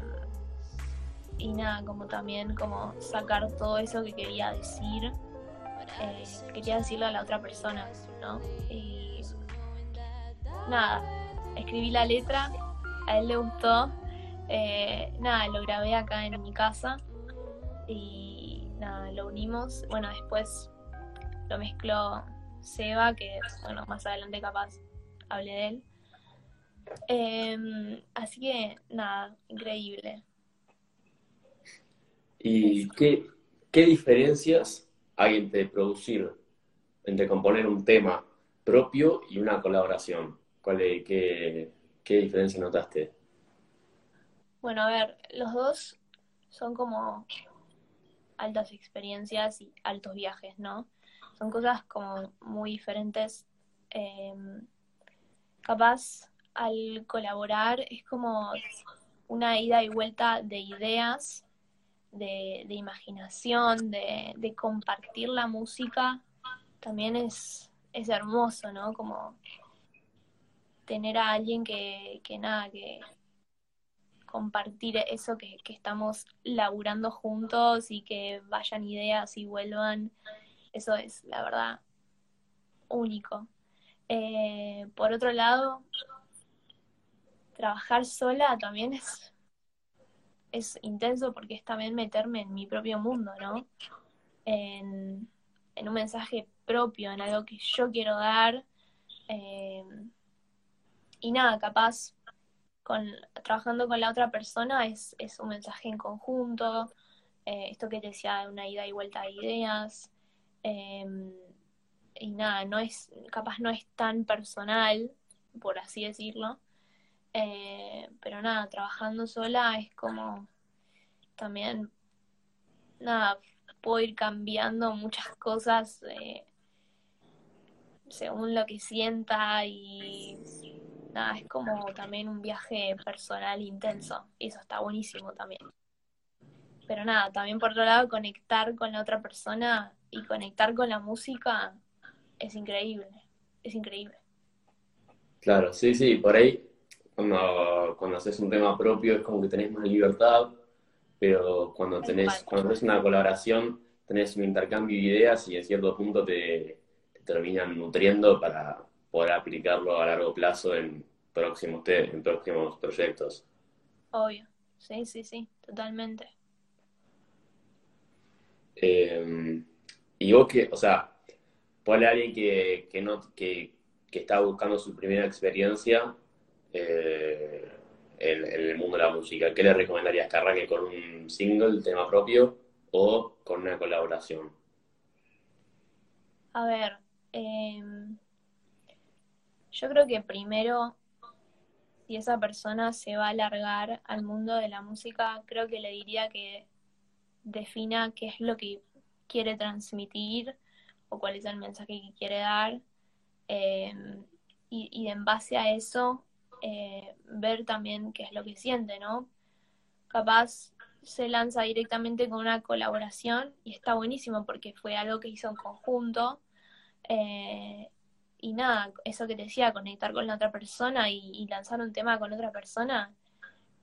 y nada, como también como sacar todo eso que quería decir, eh, quería decirlo a la otra persona, ¿no? Y nada, escribí la letra, a él le gustó, eh, nada, lo grabé acá en mi casa y nada, lo unimos, bueno, después lo mezcló Seba, que bueno, más adelante capaz hablé de él. Em, así que nada, increíble. ¿Y qué, qué diferencias hay entre producir, entre componer un tema propio y una colaboración? ¿Cuál qué, ¿Qué diferencia notaste? Bueno, a ver, los dos son como altas experiencias y altos viajes, ¿no? Son cosas como muy diferentes. Em, capaz al colaborar es como una ida y vuelta de ideas, de, imaginación, de, compartir la música. También es, es hermoso, ¿no? Como tener a alguien que, que nada, que compartir eso que, estamos laburando juntos y que vayan ideas y vuelvan, eso es la verdad único. Eh, por otro lado, trabajar sola también es, es intenso porque es también meterme en mi propio mundo, ¿no? En, un mensaje propio, en algo que yo quiero dar. Eh, y nada, capaz con, trabajando con la otra persona es, un mensaje en conjunto, eh, esto que te decía, una ida y vuelta de ideas, em, y nada, no es, capaz no es tan personal, por así decirlo, eh, pero nada, trabajando sola es como también, nada, puedo ir cambiando muchas cosas eh, según lo que sienta y nada, es como también un viaje personal intenso. Eso está buenísimo también. Pero nada, también por otro lado, conectar con la otra persona y conectar con la música es increíble. Es increíble. Claro, sí, sí, por ahí cuando, cuando haces un tema propio es como que tenés más libertad, pero cuando tenés, cuando tenés una colaboración tenés un intercambio de ideas y en cierto punto te terminan nutriendo para, poder aplicarlo a largo plazo en próximos, en próximos proyectos. Obvio, sí, sí, sí, totalmente. Em, y vos que, o sea, ponle a alguien que, que no, que, que, está buscando su primera experiencia eh, en, el mundo de la música, ¿qué le recomendarías? ¿Que arranque con un single, tema propio, o con una colaboración? A ver, eh, yo creo que primero, si esa persona se va a alargar al mundo de la música, creo que le diría que defina qué es lo que quiere transmitir o cuál es el mensaje que quiere dar. Em, y, en base a eso, eh, ver también qué es lo que siente, ¿no? Capaz se lanza directamente con una colaboración y está buenísimo porque fue algo que hizo en conjunto. Eh, y nada, eso que te decía, conectar con la otra persona y, lanzar un tema con otra persona,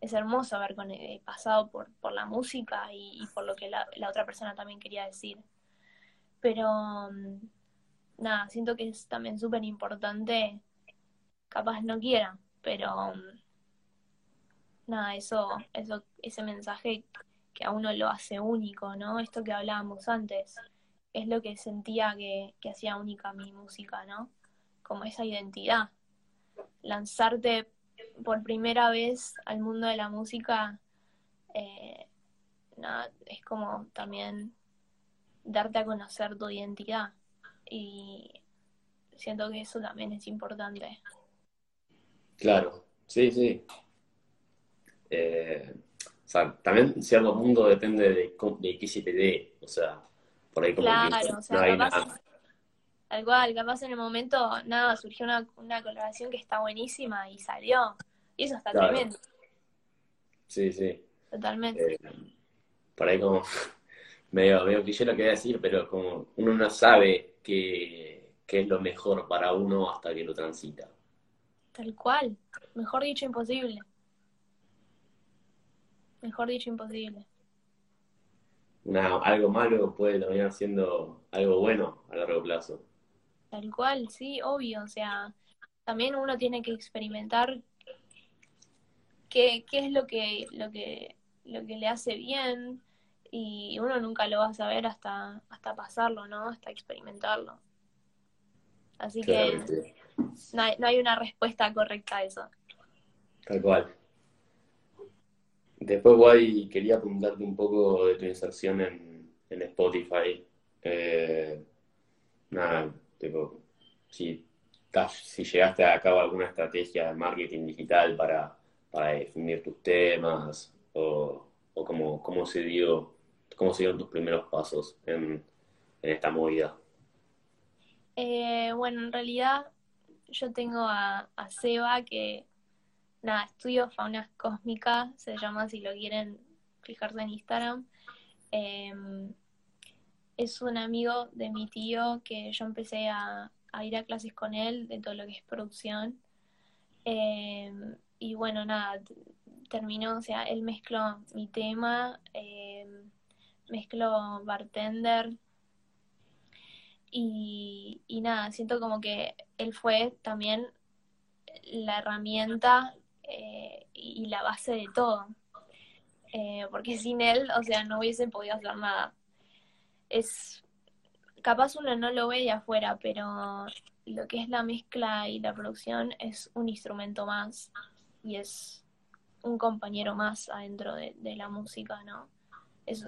es hermoso haber con, eh, pasado por, la música y, por lo que la, otra persona también quería decir. Pero mm, nada, siento que es también súper importante, capaz no quiera, pero nada, eso, eso, ese mensaje que a uno lo hace único, ¿no? Esto que hablábamos antes, es lo que sentía que, que hacía única mi música, ¿no? Como esa identidad. Lanzarte por primera vez al mundo de la música, eh, nada, es como también darte a conocer tu identidad. Y siento que eso también es importante. Claro, sí, sí. Eh, o sea, también cierto punto depende de, de qué se te dé. O sea, por ahí como claro, o sea, capaz, Tal cual, capaz en el momento, nada, surgió una, una colaboración que está buenísima y salió. Y eso está tremendo. Sí, sí. Totalmente. Eh, por ahí como medio, medio yo lo que voy a decir, pero como uno no sabe qué, qué es lo mejor para uno hasta que lo transita. Tal cual. Mejor dicho, imposible. Mejor dicho, imposible. Una, algo malo puede terminar siendo algo bueno a largo plazo. Tal cual, sí, obvio. O sea, también uno tiene que experimentar qué, qué es lo que, lo que, lo que le hace bien, y uno nunca lo va a saber hasta, hasta pasarlo, ¿no? Hasta experimentarlo. Así que no hay, no hay, una respuesta correcta a eso. Tal cual. Después, Guay, quería preguntarte un poco de tu inserción en, en Spotify. Eh, nada, tipo, si, si llegaste a cabo alguna estrategia de marketing digital para, para definir tus temas o, o cómo, cómo se dio ¿Cómo dieron tus primeros pasos en, esta movida? Eh, bueno, en realidad yo tengo a, Seba que, nada, estudio fauna cósmica, se llama si lo quieren fijarse en Instagram. Em, es un amigo de mi tío que yo empecé a, ir a clases con él de todo lo que es producción. Em, y bueno, nada, terminó, o sea, él mezcló mi tema. Eh, mezclo bartender y, nada, siento como que él fue también la herramienta eh, y la base de todo. Eh, porque sin él, o sea, no hubiese podido hacer nada. Es capaz uno no lo ve de afuera, pero lo que es la mezcla y la producción es un instrumento más y es un compañero más adentro de, la música, ¿no? eso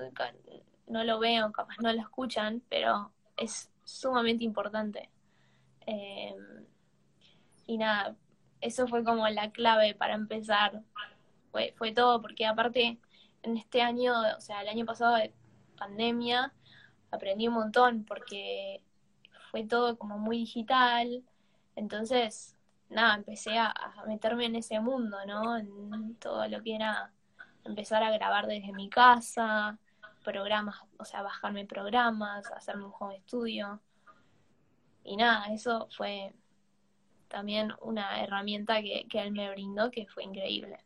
no lo veo, capaz no lo escuchan, pero es sumamente importante. Em, y nada, eso fue como la clave para empezar. Fue, fue todo, porque aparte en este año, o sea, el año pasado de pandemia, aprendí un montón porque fue todo como muy digital. Entonces, nada, empecé a, a meterme en ese mundo, ¿no? En todo lo que era empezar a grabar desde mi casa, programas, o sea, bajarme programas, hacerme un home studio. Y nada, eso fue también una herramienta que, él me brindó que fue increíble.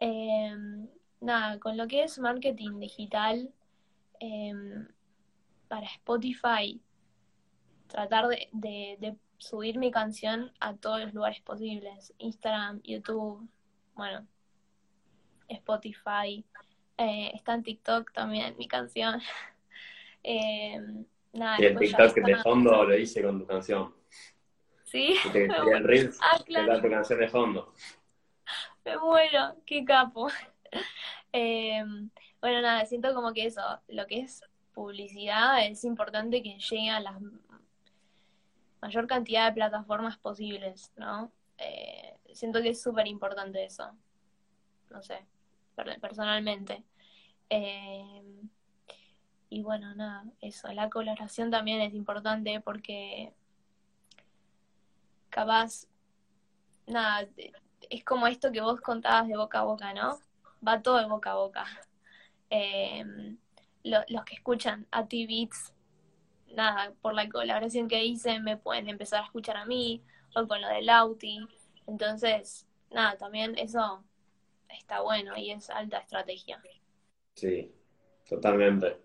Em, nada, con lo que es marketing digital em, para Spotify, tratar de, de subir mi canción a todos los lugares posibles, Instagram, YouTube, bueno, Spotify, eh, está en TikTok también mi canción. eh, nada, y el TikTok que de fondo lo hice con tu canción. Sí. te, el Reels, ah, claro. tu canción de fondo. Me muero, qué capo. Eh, bueno, nada, siento como que eso, lo que es publicidad, es importante que llegue a la mayor cantidad de plataformas posibles, ¿no? Eh, siento que es súper importante eso. No sé personalmente. Eh, y bueno, nada, eso, la colaboración también es importante porque capaz, nada, es como esto que vos contabas de boca a boca, ¿no? Va todo de boca a boca. Eh, los que escuchan a ti Beats, nada, por la colaboración que hice me pueden empezar a escuchar a mí, o con lo de Lauti. Entonces, nada, también eso está bueno y es alta estrategia. Sí, totalmente.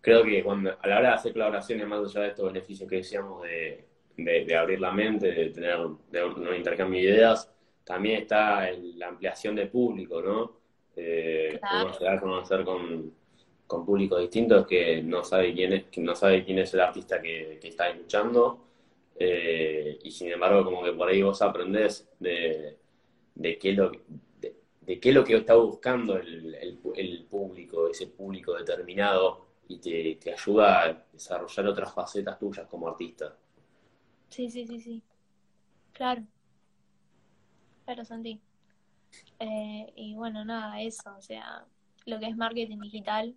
creo que cuando, a la hora de hacer colaboraciones, más allá de estos beneficios que decíamos de, de, abrir la mente, de tener de un intercambio de ideas, también está la ampliación de público, ¿no? Eh, llegar a conocer con, con públicos distintos que no sabe quién es, que no sabe quién es el artista que, está escuchando. Eh, y sin embargo, como que por ahí vos aprendés de, de qué es lo de, qué lo que está buscando el, el, público, ese público determinado, y te, te ayuda a desarrollar otras facetas tuyas como artista. Sí, sí, sí, sí. Claro. Claro, Santi. Eh, y bueno, nada, eso, o sea, lo que es marketing digital,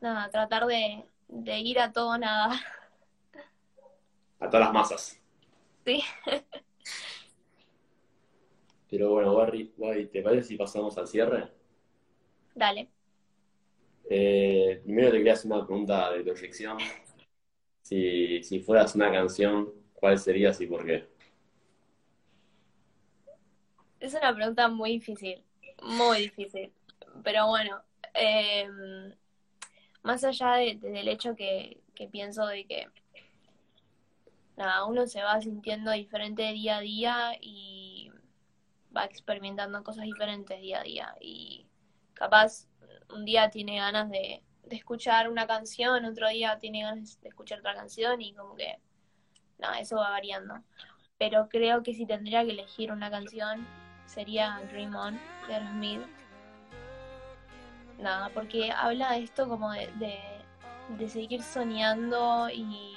nada, tratar de, de ir a todo nada. A todas las masas. Sí. Pero bueno, Barry, ¿te parece si pasamos al cierre? Dale. Eh, primero te quería hacer una pregunta de proyección. Si, si fueras una canción, ¿cuál serías y por qué? Es una pregunta muy difícil, muy difícil. Pero bueno, em, más allá del hecho que, pienso de que nada, uno se va sintiendo diferente día a día y va experimentando cosas diferentes día a día. Y capaz un día tiene ganas de, de escuchar una canción, otro día tiene ganas de escuchar otra canción y como que, nada, eso va variando. Pero creo que si tendría que elegir una canción, sería Dream On de Aerosmith. Nada, porque habla de esto como de, de, seguir soñando y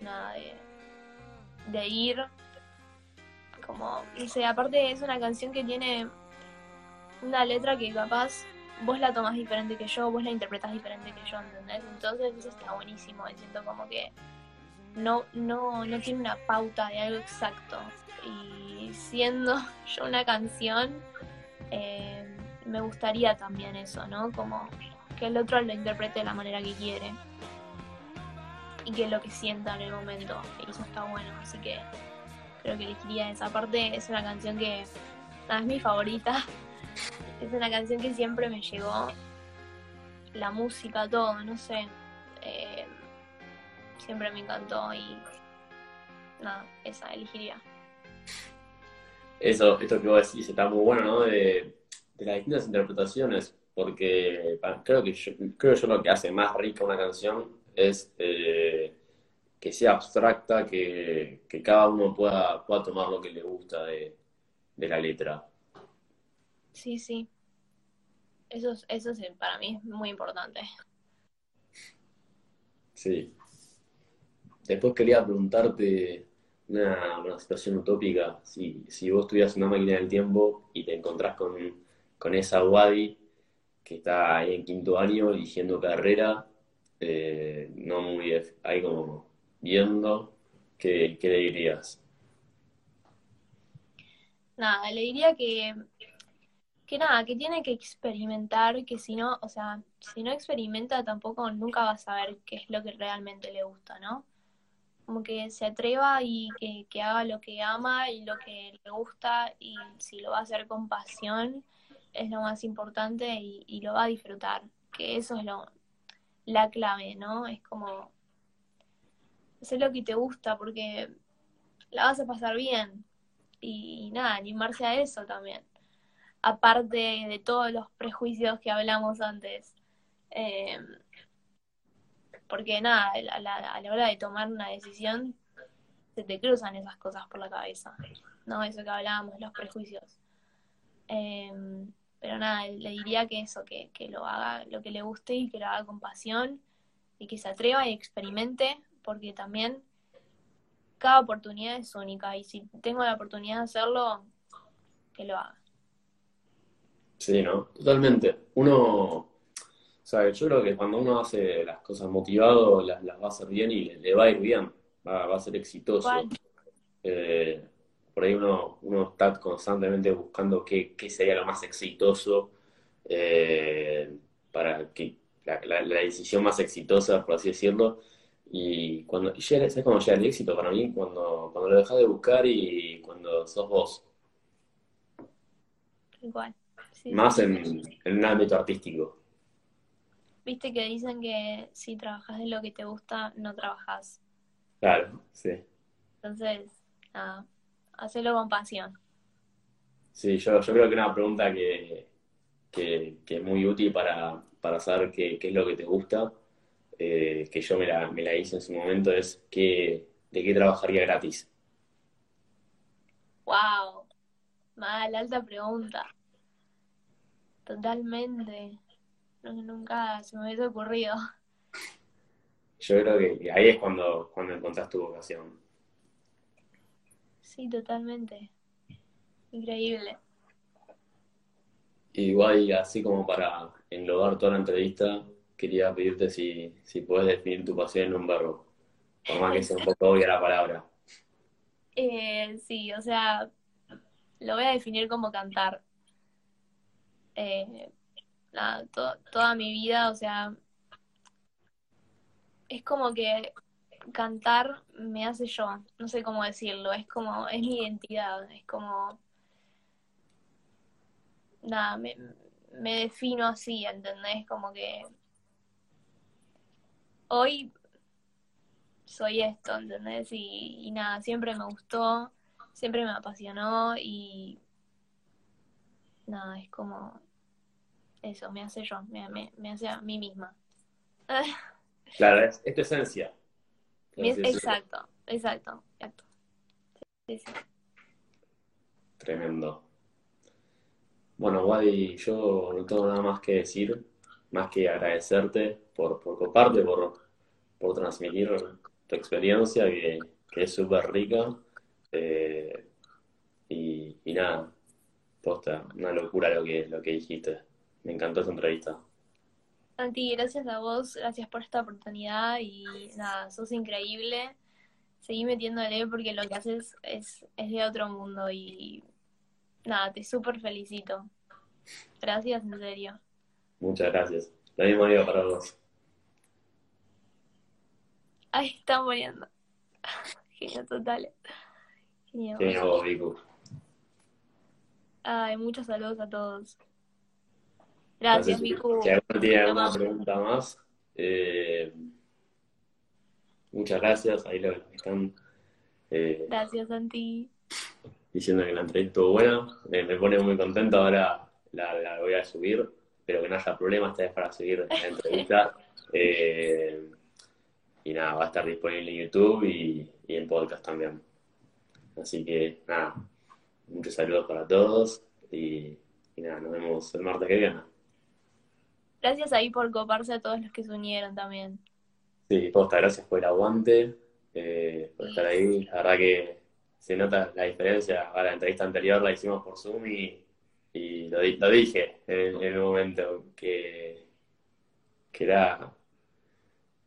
nada, de, de ir como, no sé, aparte es una canción que tiene una letra que capaz vos la tomás diferente que yo, vos la interpretás diferente que yo, ¿entendés? Entonces eso está buenísimo, siento como que no, no, no tiene una pauta de algo exacto. Y siendo yo una canción, eh, me gustaría también eso, ¿no? Como que el otro lo interprete de la manera que quiere y que lo que sienta en el momento. Y eso está bueno, así que creo que elegiría esa parte. Es una canción que es mi favorita. Es una canción que siempre me llegó. La música, todo, no sé. Eh, siempre me encantó y nada, esa elegiría. Eso, esto que vos decís está muy bueno, ¿no? De, las distintas interpretaciones, porque creo que yo, creo yo lo que hace más rica una canción es eh, que sea abstracta, que, cada uno pueda, pueda tomar lo que le gusta de, la letra. Sí, sí. Eso, eso para mí es muy importante. Sí. Después quería preguntarte una, situación utópica. Si, si vos tuvieras una máquina del tiempo y te encontrás con, con esa Wadi que está ahí en quinto año eligiendo carrera, eh, no muy ahí como viendo, ¿qué, ¿qué, le dirías? Nada, le diría que, que nada, que tiene que experimentar, que si no, o sea, si no experimenta tampoco nunca va a saber qué es lo que realmente le gusta, ¿no? como que se atreva y que, haga lo que ama y lo que le gusta y si lo va a hacer con pasión es lo más importante y, lo va a disfrutar, que eso es lo, la clave, ¿no? Es como hacer lo que te gusta porque la vas a pasar bien y, nada, animarse a eso también, aparte de todos los prejuicios que hablamos antes. Eh, porque nada, a la, hora de tomar una decisión, se te cruzan esas cosas por la cabeza, ¿no? Eso que hablábamos, los prejuicios. Em, pero nada, le diría que eso, que, que lo haga lo que le guste y que lo haga con pasión y que se atreva y experimente, porque también cada oportunidad es única y si tengo la oportunidad de hacerlo, que lo haga. Sí, ¿no? Totalmente. Uno sea, yo creo que cuando uno hace las cosas motivado, las, va a hacer bien y le, va a ir bien, va, a ser exitoso. Eh, por ahí uno, uno está constantemente buscando qué, sería lo más exitoso eh, para que la, decisión más exitosa, por así decirlo. Y cuando y llega, ¿sabes cómo llega el éxito para mí? Cuando, cuando lo dejas de buscar y cuando sos vos. Igual. Más en, en un ámbito artístico. Viste que dicen que si trabajas de lo que te gusta, no trabajas. Claro, sí. Entonces, nada, hacelo con pasión. Sí, yo, yo creo que una pregunta que, que, que es muy útil para, para saber qué, qué es lo que te gusta, eh, que yo me la, me la hice en su momento, es que, de qué trabajaría gratis. Wow, mal, alta pregunta. Totalmente. No, nunca se me hubiese ocurrido. Yo creo que ahí es cuando, cuando encontrás tu vocación. Sí, totalmente. Increíble. Igual, así como para englobar toda la entrevista, quería pedirte si, si puedes definir tu pasión en un verbo. Por más que sea un poco obvia la palabra. Eh, sí, o sea, lo voy a definir como cantar. Eh, nada, to- toda mi vida, o sea, es como que cantar me hace yo, no sé cómo decirlo, es como, es mi identidad, es como, nada, me, me defino así, ¿entendés? Como que hoy soy esto, ¿entendés? Y, y nada, siempre me gustó, siempre me apasionó y nada, es como eso, me hace yo, me, me, me hace a mí misma. Claro, es, es tu esencia. Exacto, exacto, exacto. Sí, sí. Tremendo. Bueno, Wadi, yo no tengo nada más que decir, más que agradecerte por, por coparte, por, por transmitir tu experiencia, que, que es súper rica. Eh, y, y nada, posta, una locura lo que, lo que dijiste. Me encantó esta entrevista. Santi, gracias a vos, gracias por esta oportunidad y nada, sos increíble. Seguí metiéndole porque lo que haces es, es de otro mundo y nada, te súper felicito. Gracias, en serio. Muchas gracias. La misma vida para vos. Ahí están poniendo. Genio total. Genio. Viene vos, Vicu. Ay, muchos saludos a todos. Gracias, Miku. Si alguno tiene alguna pregunta más, eh, muchas gracias. Ahí lo están eh, Gracias, Santi. diciendo que la entrevista estuvo buena. Me, me pone muy contento. Ahora la, la voy a subir. Espero que no haya problemas esta vez para seguir la entrevista. Eh, y nada, va a estar disponible en YouTube y, y en podcast también. Así que nada, muchos saludos para todos y, y nada, nos vemos el martes que viene. Gracias ahí por coparse a todos los que se unieron también. Sí, posta, gracias por el aguante, eh, por estar ahí. La verdad que se nota la diferencia. Ahora, la entrevista anterior la hicimos por Zoom y, y lo, di- lo dije en, en un momento que, que era,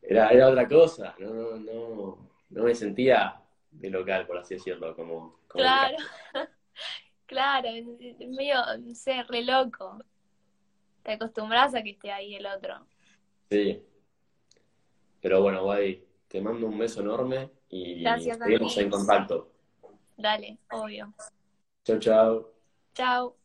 era, era otra cosa. No, no, no, no me sentía de local, por así decirlo, como, como Claro, claro, medio, no sé, re loco. Te acostumbras a que esté ahí el otro. Sí. Pero bueno, Wadi, te mando un beso enorme y Gracias, seguimos en contacto. Dale, obvio. Chau, chau. Chao.